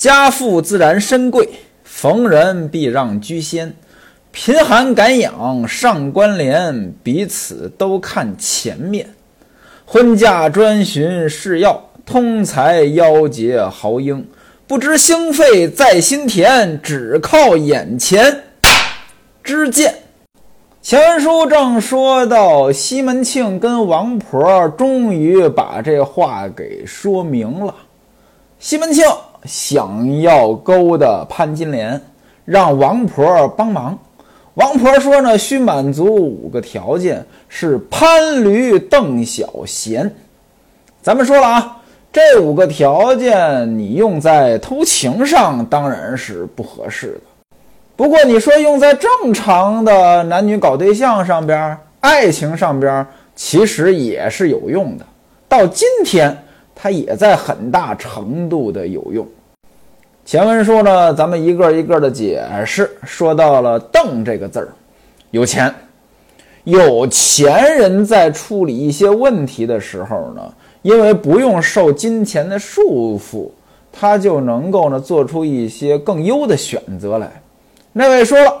家富自然身贵，逢人必让居先。贫寒敢养上官联，彼此都看前面。婚嫁专寻是要，通才夭折豪英。不知兴废在心田，只靠眼前之见。前文书正说到，西门庆跟王婆终于把这话给说明了。西门庆想要勾搭潘金莲，让王婆帮忙。王婆说呢，需满足五个条件，是潘驴邓小闲。咱们说了啊，这五个条件你用在偷情上当然是不合适的。不过你说用在正常的男女搞对象上边、爱情上边，其实也是有用的。到今天，它也在很大程度的有用。前文书呢，咱们一个一个的解释，说到了“邓”这个字儿，有钱，有钱人在处理一些问题的时候呢，因为不用受金钱的束缚，他就能够呢做出一些更优的选择来。那位说了，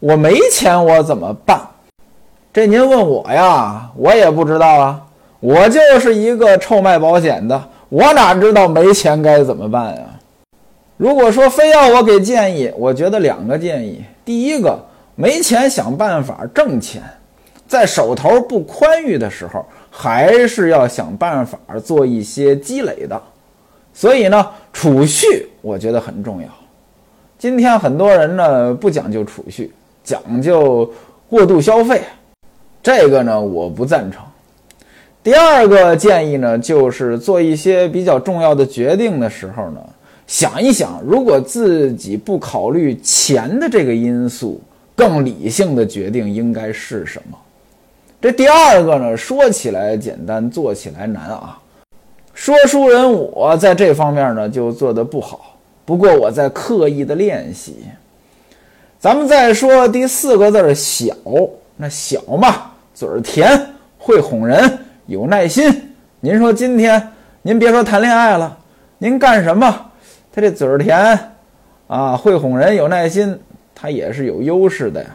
我没钱，我怎么办？这您问我呀，我也不知道啊，我就是一个臭卖保险的，我哪知道没钱该怎么办呀？如果说非要我给建议，我觉得两个建议：第一个，没钱想办法挣钱，在手头不宽裕的时候，还是要想办法做一些积累的。所以呢，储蓄我觉得很重要。今天很多人呢不讲究储蓄，讲究过度消费，这个呢我不赞成。第二个建议呢，就是做一些比较重要的决定的时候呢。想一想，如果自己不考虑钱的这个因素，更理性的决定应该是什么？这第二个呢，说起来简单，做起来难啊。说书人我在这方面呢就做得不好，不过我在刻意的练习。咱们再说第四个字儿“小”，那小嘛，嘴儿甜，会哄人，有耐心。您说今天您别说谈恋爱了，您干什么？他这嘴儿甜，啊，会哄人，有耐心，他也是有优势的呀。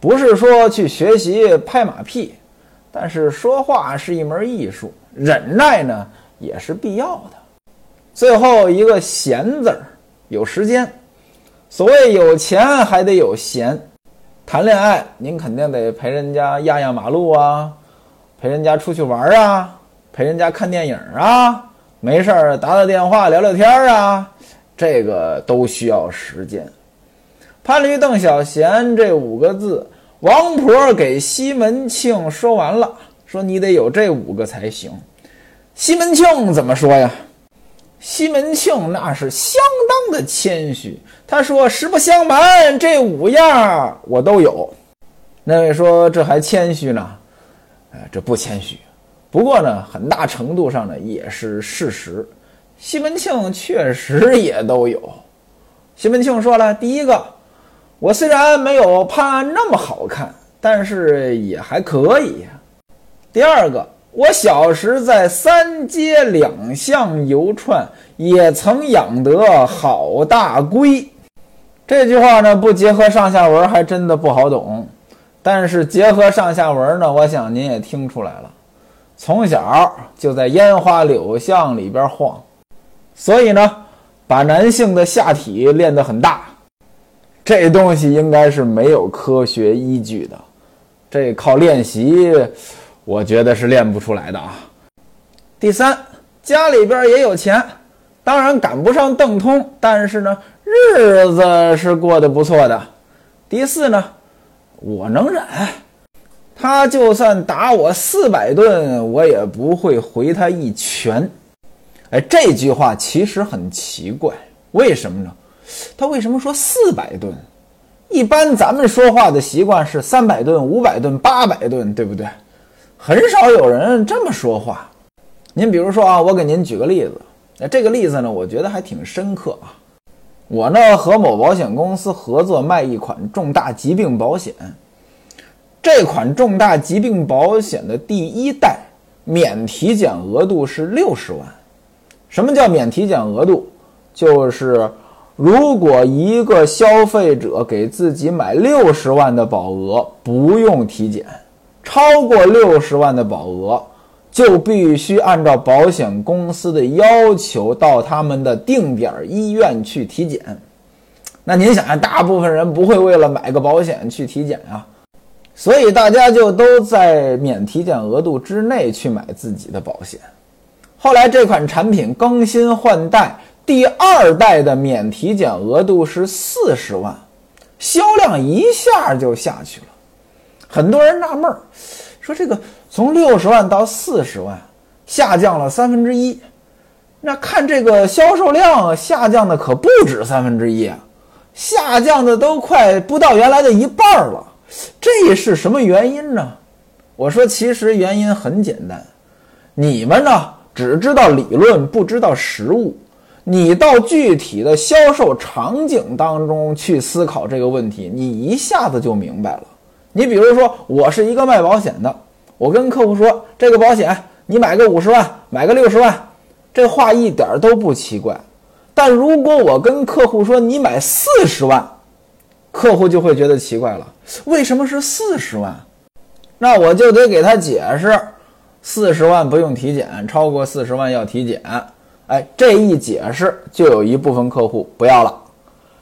不是说去学习拍马屁，但是说话是一门艺术，忍耐呢也是必要的。最后一个闲字儿，有时间。所谓有钱还得有闲，谈恋爱您肯定得陪人家压压马路啊，陪人家出去玩啊，陪人家看电影啊。没事儿，打打电话，聊聊天儿啊，这个都需要时间。潘驴邓小闲这五个字，王婆给西门庆说完了，说你得有这五个才行。西门庆怎么说呀？西门庆那是相当的谦虚，他说：“实不相瞒，这五样我都有。”那位说：“这还谦虚呢？”哎，这不谦虚。不过呢，很大程度上呢也是事实。西门庆确实也都有。西门庆说了：“第一个，我虽然没有潘安那么好看，但是也还可以。第二个，我小时在三街两巷游串，也曾养得好大龟。”这句话呢，不结合上下文还真的不好懂。但是结合上下文呢，我想您也听出来了。从小就在烟花柳巷里边晃，所以呢，把男性的下体练得很大。这东西应该是没有科学依据的，这靠练习，我觉得是练不出来的啊。第三，家里边也有钱，当然赶不上邓通，但是呢，日子是过得不错的。第四呢，我能忍。他就算打我四百顿，我也不会回他一拳。哎，这句话其实很奇怪，为什么呢？他为什么说四百顿？一般咱们说话的习惯是三百顿、五百顿、八百顿，对不对？很少有人这么说话。您比如说啊，我给您举个例子。那这个例子呢，我觉得还挺深刻啊。我呢和某保险公司合作卖一款重大疾病保险。这款重大疾病保险的第一代免体检额度是六十万。什么叫免体检额度？就是如果一个消费者给自己买六十万的保额，不用体检；超过六十万的保额，就必须按照保险公司的要求到他们的定点医院去体检。那您想想，大部分人不会为了买个保险去体检呀，所以大家就都在免体检额度之内去买自己的保险。后来这款产品更新换代，第二代的免体检额度是四十万，销量一下就下去了。很多人纳闷儿，说这个从六十万到四十万，下降了三分之一，那看这个销售量下降的可不止三分之一啊。下降的都快不到原来的一半了，这是什么原因呢？我说，其实原因很简单，你们呢只知道理论，不知道实物。你到具体的销售场景当中去思考这个问题，你一下子就明白了。你比如说，我是一个卖保险的，我跟客户说，这个保险你买个五十万，买个六十万，这话一点都不奇怪。但如果我跟客户说你买四十万，客户就会觉得奇怪了，为什么是四十万？那我就得给他解释，四十万不用体检，超过四十万要体检。哎，这一解释就有一部分客户不要了。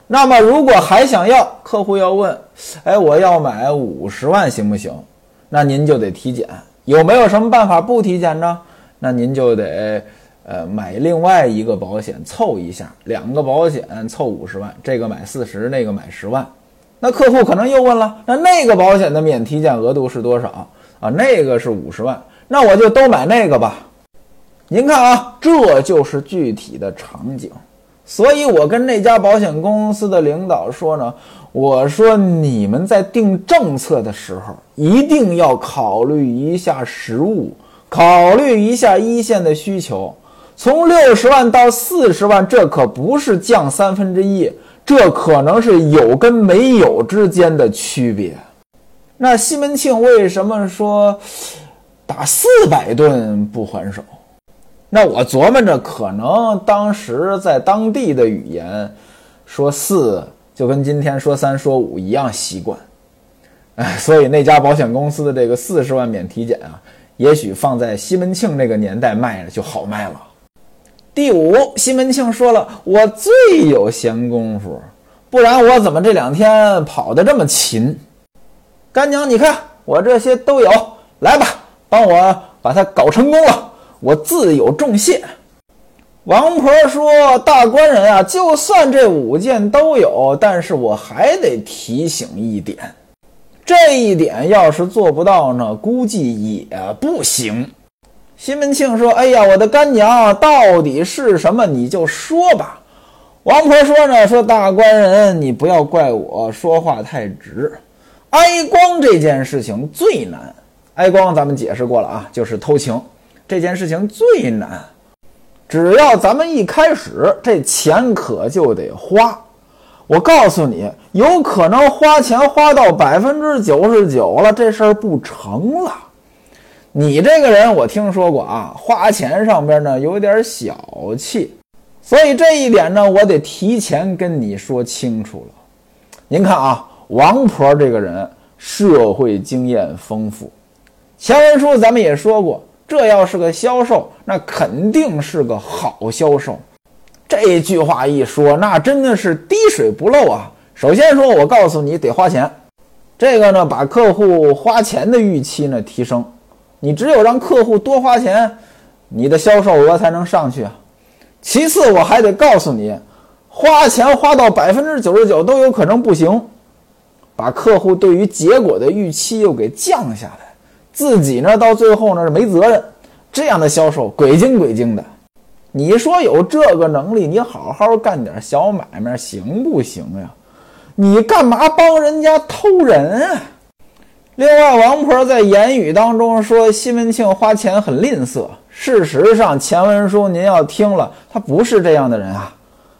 那么如果还想要，客户要问，哎，我要买五十万行不行？那您就得体检，有没有什么办法不体检呢？那您就得。呃，买另外一个保险凑一下，两个保险凑五十万，这个买四十，那个买十万。那客户可能又问了，那那个保险的免体检额度是多少啊？那个是五十万，那我就都买那个吧。您看啊，这就是具体的场景。所以我跟那家保险公司的领导说呢，我说你们在定政策的时候，一定要考虑一下实物，考虑一下一线的需求。从六十万到四十万，这可不是降三分之一，这可能是有跟没有之间的区别。那西门庆为什么说打四百顿不还手？那我琢磨着，可能当时在当地的语言说四，就跟今天说三说五一样习惯。哎，所以那家保险公司的这个四十万免体检啊，也许放在西门庆那个年代卖了就好卖了。第五，西门庆说了：“我最有闲工夫，不然我怎么这两天跑得这么勤？”干娘，你看我这些都有，来吧，帮我把它搞成功了，我自有重谢。王婆说：“大官人啊，就算这五件都有，但是我还得提醒一点，这一点要是做不到呢，估计也不行。”西门庆说：“哎呀，我的干娘，到底是什么？你就说吧。”王婆说：“呢，说大官人，你不要怪我说话太直。挨光这件事情最难。挨光咱们解释过了啊，就是偷情这件事情最难。只要咱们一开始，这钱可就得花。我告诉你，有可能花钱花到百分之九十九了，这事儿不成了。”你这个人，我听说过啊，花钱上边呢有点小气，所以这一点呢，我得提前跟你说清楚了。您看啊，王婆这个人社会经验丰富，前文书咱们也说过，这要是个销售，那肯定是个好销售。这句话一说，那真的是滴水不漏啊。首先说，我告诉你得花钱，这个呢，把客户花钱的预期呢提升。你只有让客户多花钱，你的销售额才能上去啊。其次，我还得告诉你，花钱花到百分之九十九都有可能不行，把客户对于结果的预期又给降下来，自己呢到最后呢是没责任，这样的销售鬼精鬼精的。你说有这个能力，你好好干点小买卖行不行呀？你干嘛帮人家偷人啊？另外，王婆在言语当中说西门庆花钱很吝啬。事实上，前文书您要听了，他不是这样的人啊。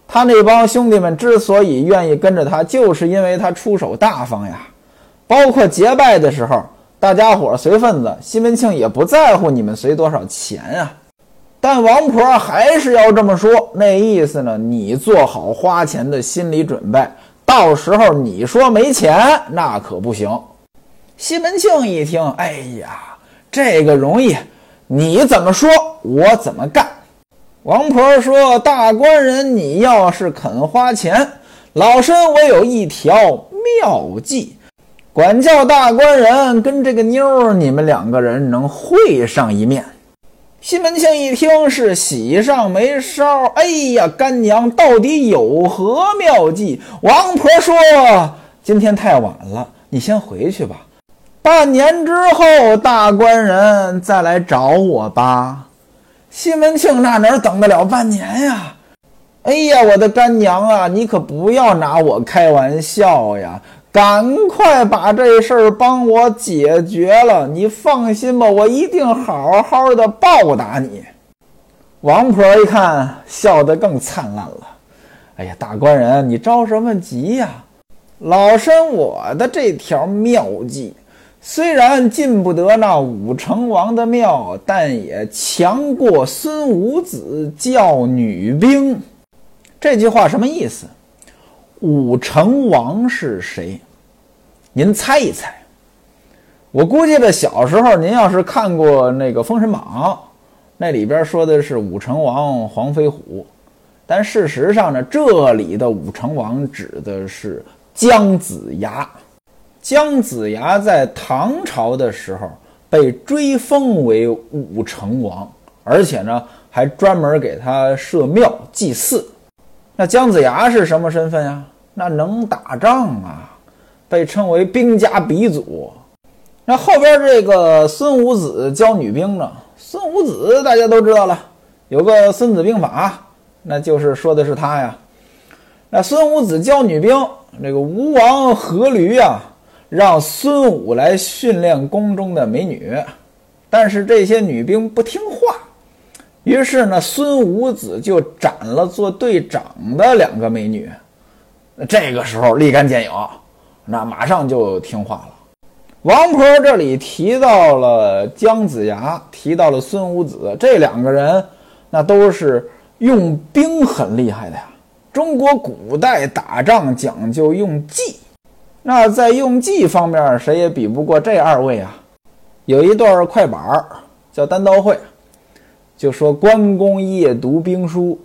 他那帮兄弟们之所以愿意跟着他，就是因为他出手大方呀。包括结拜的时候，大家伙随份子，西门庆也不在乎你们随多少钱啊。但王婆还是要这么说，那意思呢？你做好花钱的心理准备，到时候你说没钱，那可不行。西门庆一听，哎呀，这个容易，你怎么说，我怎么干。王婆说：“大官人，你要是肯花钱，老身我有一条妙计，管教大官人跟这个妞儿，你们两个人能会上一面。”西门庆一听是喜上眉梢，哎呀，干娘到底有何妙计？王婆说：“今天太晚了，你先回去吧。半年之后，大官人再来找我吧。”西门庆那哪等得了半年呀？哎呀，我的干娘啊，你可不要拿我开玩笑呀！赶快把这事儿帮我解决了，你放心吧，我一定好好的报答你。王婆一看，笑得更灿烂了。哎呀，大官人，你着什么急呀？老身我的这条妙计，虽然进不得那武成王的庙，但也强过孙武子教女兵。这句话什么意思？武成王是谁？您猜一猜。我估计着小时候您要是看过那个《封神榜》，那里边说的是武成王黄飞虎，但事实上呢，这里的武成王指的是姜子牙。姜子牙在唐朝的时候被追封为武成王，而且呢还专门给他设庙祭祀。那姜子牙是什么身份呀？那能打仗啊，被称为兵家鼻祖。那后边这个孙武子教女兵呢？孙武子大家都知道了，有个《孙子兵法》，那就是说的是他呀。那孙武子教女兵，这个吴王阖闾呀，让孙武来训练宫中的美女，但是这些女兵不听话。于是呢，孙武子就斩了做队长的两个美女。这个时候立竿见影，那马上就听话了。王婆这里提到了姜子牙，提到了孙武子这两个人，那都是用兵很厉害的呀。中国古代打仗讲究用计，那在用计方面，谁也比不过这二位啊。有一段快板叫单刀会。就说关公夜读兵书，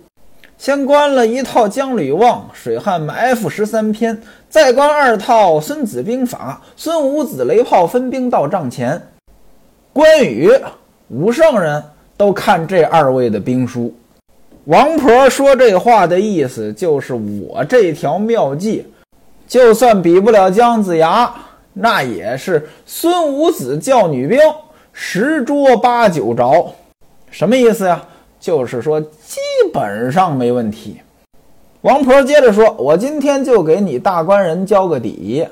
先观了一套《姜吕望水旱埋伏十三篇》，再观二套《孙子兵法》。孙武子雷炮分兵到帐前，关羽、武圣人都看这二位的兵书。王婆说这话的意思就是我这条妙计，就算比不了姜子牙，那也是孙武子教女兵十捉八九着。什么意思呀？就是说基本上没问题。王婆接着说：“我今天就给你大官人交个底。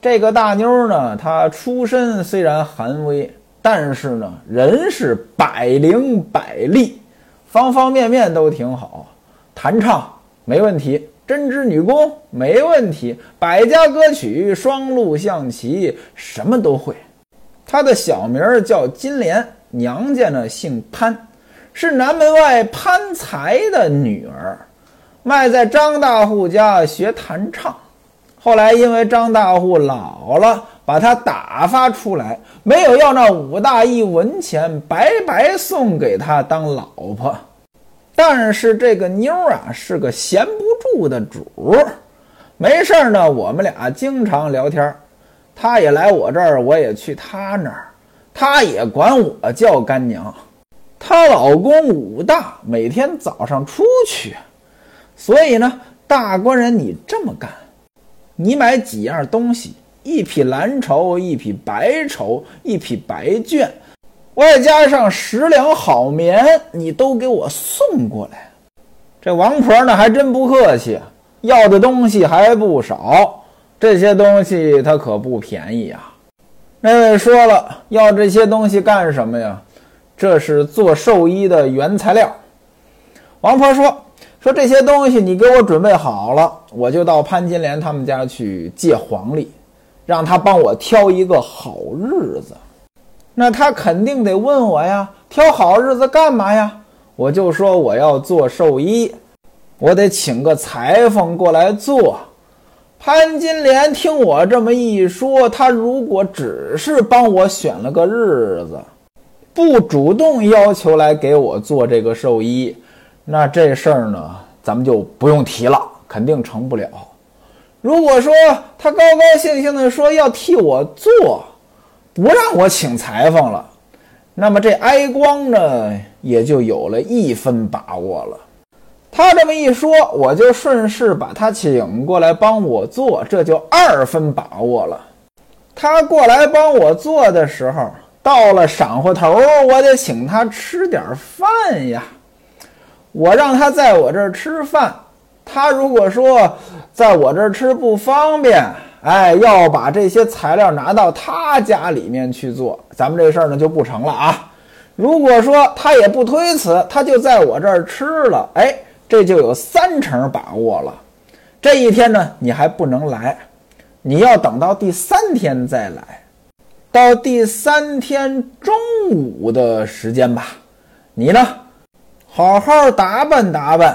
这个大妞呢，她出身虽然寒微，但是呢，人是百灵百丽，方方面面都挺好。弹唱没问题，针织女工没问题，百家歌曲、双陆象棋什么都会。她的小名叫金莲。”娘家呢姓潘，是南门外潘才的女儿，卖在张大户家学弹唱。后来因为张大户老了，把她打发出来，没有要那五大一文钱，白白送给她当老婆。但是这个妞啊是个闲不住的主儿，没事儿呢，我们俩经常聊天她也来我这儿，我也去她那儿。她也管我叫干娘，她老公武大每天早上出去，所以呢，大官人你这么干，你买几样东西，一匹蓝绸，一匹白绸，一匹白绢，外加上十两好棉，你都给我送过来。这王婆呢还真不客气，要的东西还不少，这些东西她可不便宜啊。那位说了，要这些东西干什么呀？这是做寿衣的原材料。王婆说：“说这些东西你给我准备好了，我就到潘金莲他们家去借黄历，让他帮我挑一个好日子。那他肯定得问我呀，挑好日子干嘛呀？我就说我要做寿衣，我得请个裁缝过来做。潘金莲听我这么一说，他如果只是帮我选了个日子，不主动要求来给我做这个寿衣，那这事儿呢，咱们就不用提了，肯定成不了。如果说他高高兴兴的说要替我做，不让我请裁缝了，那么这哀光呢，也就有了一分把握了。他这么一说，我就顺势把他请过来帮我做，这就二分把握了。他过来帮我做的时候，到了晌午头，我得请他吃点饭呀。我让他在我这儿吃饭，他如果说在我这儿吃不方便，哎，要把这些材料拿到他家里面去做，咱们这事儿呢就不成了啊。如果说他也不推辞，他就在我这儿吃了，哎。这就有三成把握了。这一天呢，你还不能来，你要等到第三天再来。到第三天中午的时间吧，你呢，好好打扮打扮，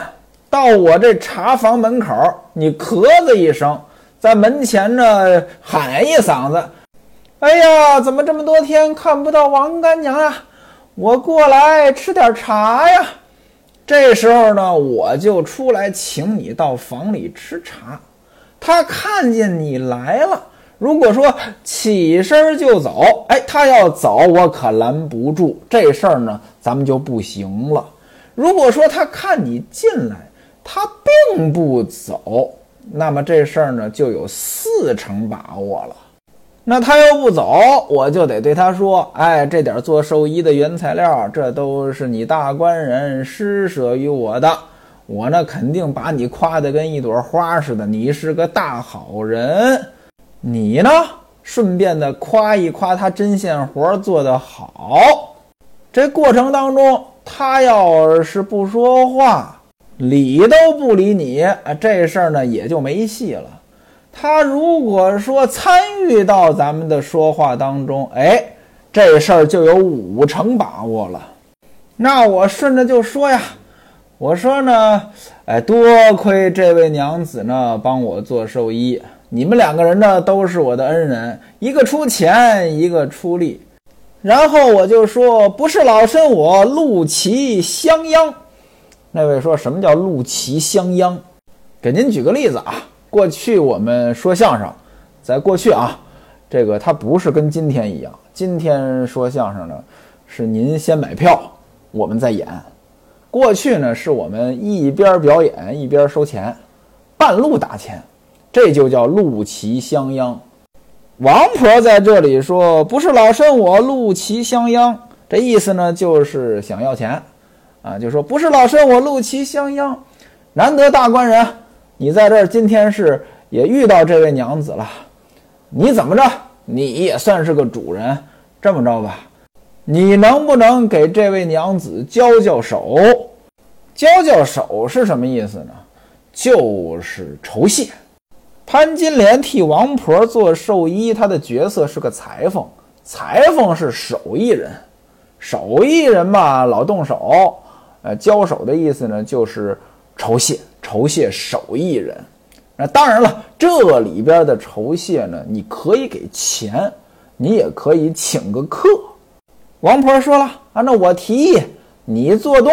到我这茶房门口，你咳嗽一声，在门前呢喊一嗓子：“哎呀，怎么这么多天看不到王干娘啊？我过来吃点茶呀。”这时候呢，我就出来请你到房里吃茶。他看见你来了，如果说起身就走，哎，他要走，我可拦不住。这事儿呢，咱们就不行了。如果说他看你进来，他并不走，那么这事儿呢，就有四成把握了。那他又不走，我就得对他说：“哎，这点做寿衣的原材料，这都是你大官人施舍于我的。我呢，肯定把你夸得跟一朵花似的，你是个大好人。你呢，顺便的夸一夸他针线活做得好。这过程当中，他要是不说话，理都不理你，啊这事儿呢也就没戏了。”他如果说参与到咱们的说话当中，哎，这事儿就有五成把握了。那我顺着就说呀，我说呢，哎，多亏这位娘子呢帮我做寿衣，你们两个人呢都是我的恩人，一个出钱，一个出力。然后我就说，不是老身我陆琪相央。那位说什么叫陆琪相央？给您举个例子啊。过去我们说相声，在过去啊，这个它不是跟今天一样。今天说相声呢，是您先买票，我们再演。过去呢，是我们一边表演一边收钱，半路打钱，这就叫陆齐相央。王婆在这里说：“不是老身我陆齐相央。”这意思呢，就是想要钱啊，就说不是老身我陆齐相央，难得大官人。你在这儿今天是也遇到这位娘子了，你怎么着？你也算是个主人。这么着吧，你能不能给这位娘子交交手？交交手是什么意思呢？就是酬谢。潘金莲替王婆做寿衣，她的角色是个裁缝。裁缝是手艺人，手艺人嘛，老动手。呃，交手的意思呢，就是酬谢。酬谢手艺人，那当然了，这里边的酬谢呢，你可以给钱，你也可以请个客。王婆说了啊，那我提议你做东，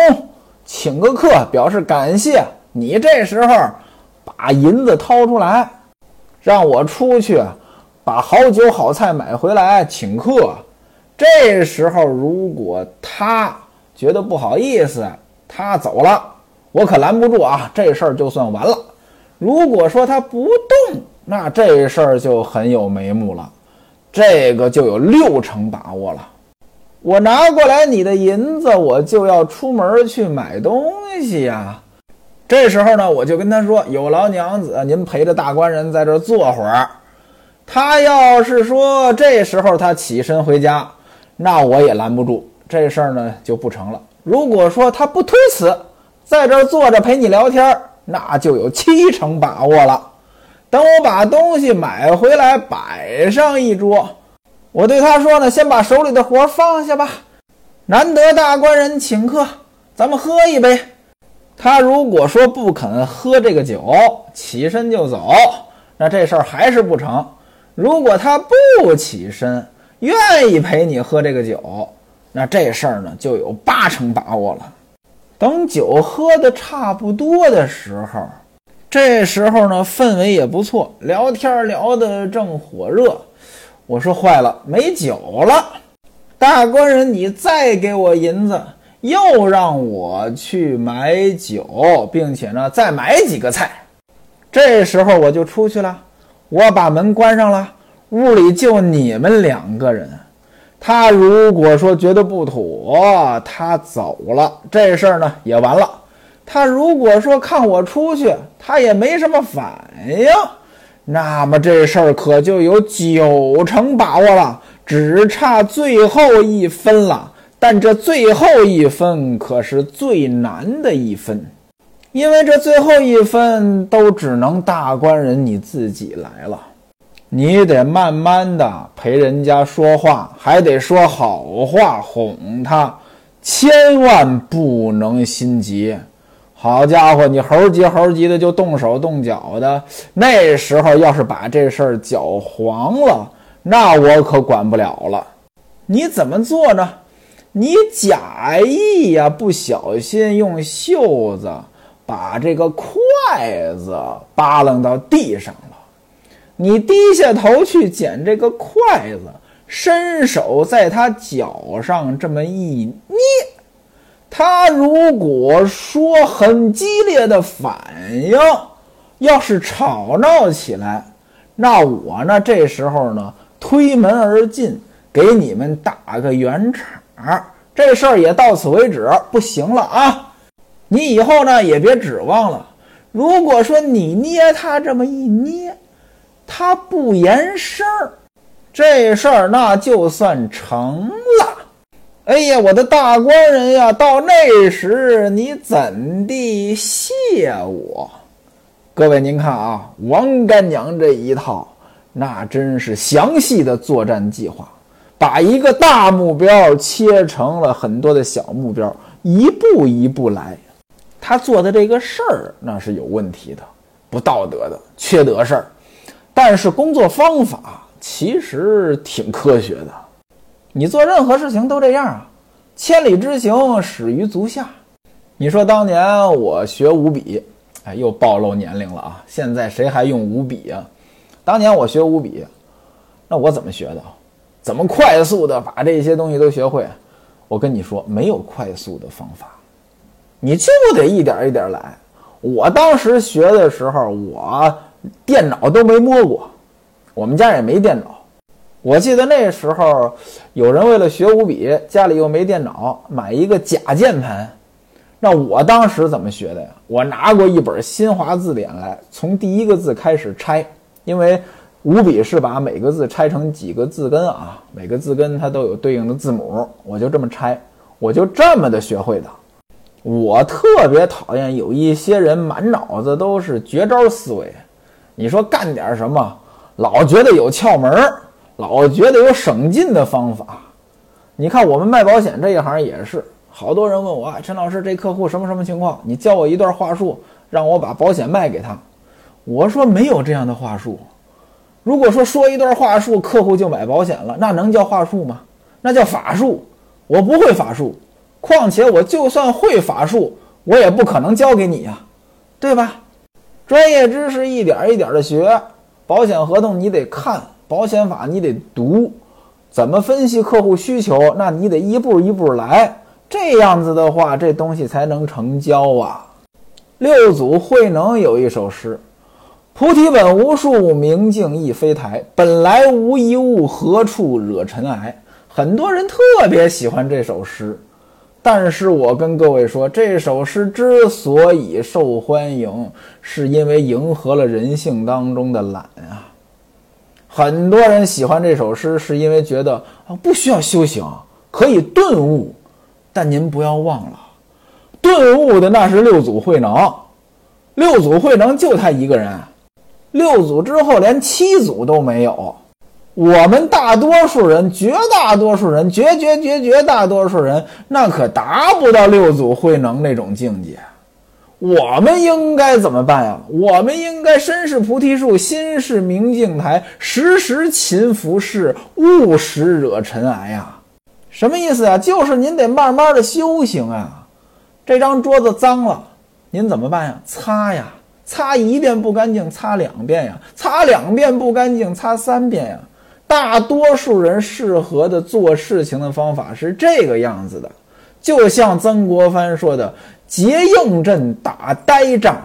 请个客表示感谢。你这时候把银子掏出来，让我出去把好酒好菜买回来请客。这时候如果他觉得不好意思，他走了。我可拦不住啊！这事儿就算完了。如果说他不动，那这事儿就很有眉目了。这个就有六成把握了。我拿过来你的银子，我就要出门去买东西呀。这时候呢，我就跟他说：“有劳娘子，您陪着大官人在这儿坐会儿。”他要是说这时候他起身回家，那我也拦不住，这事儿呢就不成了。如果说他不推辞，在这儿坐着陪你聊天，那就有七成把握了。等我把东西买回来摆上一桌，我对他说呢：“先把手里的活放下吧。难得大官人请客，咱们喝一杯。他如果说不肯喝这个酒，起身就走，那这事儿还是不成。如果他不起身，愿意陪你喝这个酒，那这事儿呢就有八成把握了。等酒喝的差不多的时候，这时候呢氛围也不错，聊天聊得正火热。我说坏了，没酒了。大官人，你再给我银子，又让我去买酒，并且呢再买几个菜。这时候我就出去了，我把门关上了，屋里就你们两个人。他如果说觉得不妥，他走了，这事儿呢也完了。他如果说看我出去，他也没什么反应，那么这事儿可就有九成把握了，只差最后一分了。但这最后一分可是最难的一分，因为这最后一分都只能大官人你自己来了。你得慢慢的陪人家说话，还得说好话哄他，千万不能心急。好家伙，你猴急猴急的就动手动脚的，那时候要是把这事儿搅黄了，那我可管不了了。你怎么做呢？你假意呀，不小心用袖子把这个筷子扒楞到地上了。你低下头去捡这个筷子，伸手在他脚上这么一捏，他如果说很激烈的反应，要是吵闹起来，那我呢这时候呢推门而进，给你们打个圆场，啊这事儿也到此为止，不行了啊！你以后呢也别指望了。如果说你捏他这么一捏，他不言声儿，这事儿那就算成了。哎呀，我的大官人呀，到那时你怎地谢我？各位您看啊，王干娘这一套，那真是详细的作战计划，把一个大目标切成了很多的小目标，一步一步来。他做的这个事儿，那是有问题的，不道德的，缺德事儿。但是工作方法其实挺科学的，你做任何事情都这样啊，千里之行始于足下。你说当年我学五笔，哎，又暴露年龄了啊！现在谁还用五笔啊？当年我学五笔，那我怎么学的？怎么快速的把这些东西都学会？我跟你说，没有快速的方法，你就得一点一点来。我当时学的时候，我。电脑都没摸过，我们家也没电脑。我记得那时候有人为了学五笔，家里又没电脑，买一个假键盘。那我当时怎么学的呀？我拿过一本新华字典来，从第一个字开始拆，因为五笔是把每个字拆成几个字根啊，每个字根它都有对应的字母，我就这么拆，我就这么的学会的。我特别讨厌有一些人满脑子都是绝招思维。你说干点什么，老觉得有窍门儿，老觉得有省劲的方法。你看我们卖保险这一行也是，好多人问我，陈老师这客户什么什么情况？你教我一段话术，让我把保险卖给他。我说没有这样的话术。如果说说一段话术，客户就买保险了，那能叫话术吗？那叫法术。我不会法术，况且我就算会法术，我也不可能教给你呀，对吧？专业知识一点一点的学，保险合同你得看，保险法你得读，怎么分析客户需求，那你得一步一步来，这样子的话，这东西才能成交啊。六祖慧能有一首诗：“菩提本无树，明镜亦非台，本来无一物，何处惹尘埃。”很多人特别喜欢这首诗。但是我跟各位说，这首诗之所以受欢迎，是因为迎合了人性当中的懒啊。很多人喜欢这首诗，是因为觉得啊不需要修行，可以顿悟。但您不要忘了，顿悟的那是六祖慧能，六祖慧能就他一个人，六祖之后连七祖都没有。我们大多数人，绝大多数人，绝绝绝绝大多数人，那可达不到六祖慧能那种境界。我们应该怎么办呀？我们应该身是菩提树，心是明镜台，时时勤拂拭，勿使惹尘埃呀。什么意思呀？就是您得慢慢的修行啊。这张桌子脏了，您怎么办呀？擦呀，擦一遍不干净，擦两遍呀，擦两遍不干净，擦三遍呀。大多数人适合的做事情的方法是这个样子的，就像曾国藩说的。结硬阵打呆仗，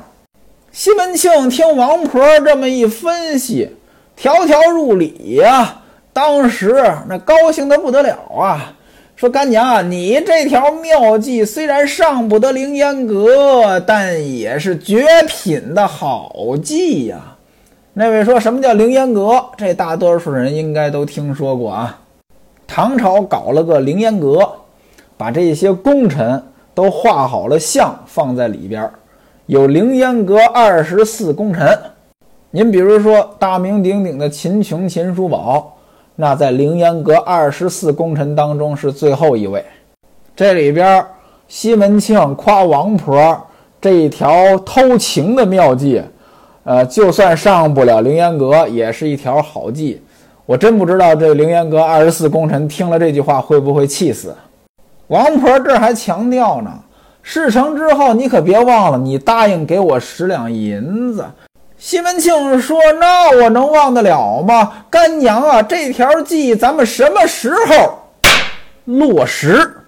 西门庆听王婆这么一分析，条条入理呀。当时那高兴的不得了啊，说干娘啊，你这条妙计虽然上不得凌烟阁，但也是绝品的好计呀。那位说什么叫凌烟阁？这大多数人应该都听说过啊。唐朝搞了个凌烟阁，把这些功臣。都画好了像，放在里边有凌烟阁二十四功臣。您比如说大名鼎鼎的秦琼、秦叔宝，那在凌烟阁二十四功臣当中是最后一位。这里边西门庆夸王婆这一条偷情的妙计，呃，就算上不了凌烟阁，也是一条好计。我真不知道这凌烟阁二十四功臣听了这句话会不会气死。王婆这还强调呢，事成之后你可别忘了，你答应给我十两银子。西门庆说：“那我能忘得了吗？干娘啊，这条计咱们什么时候落实？”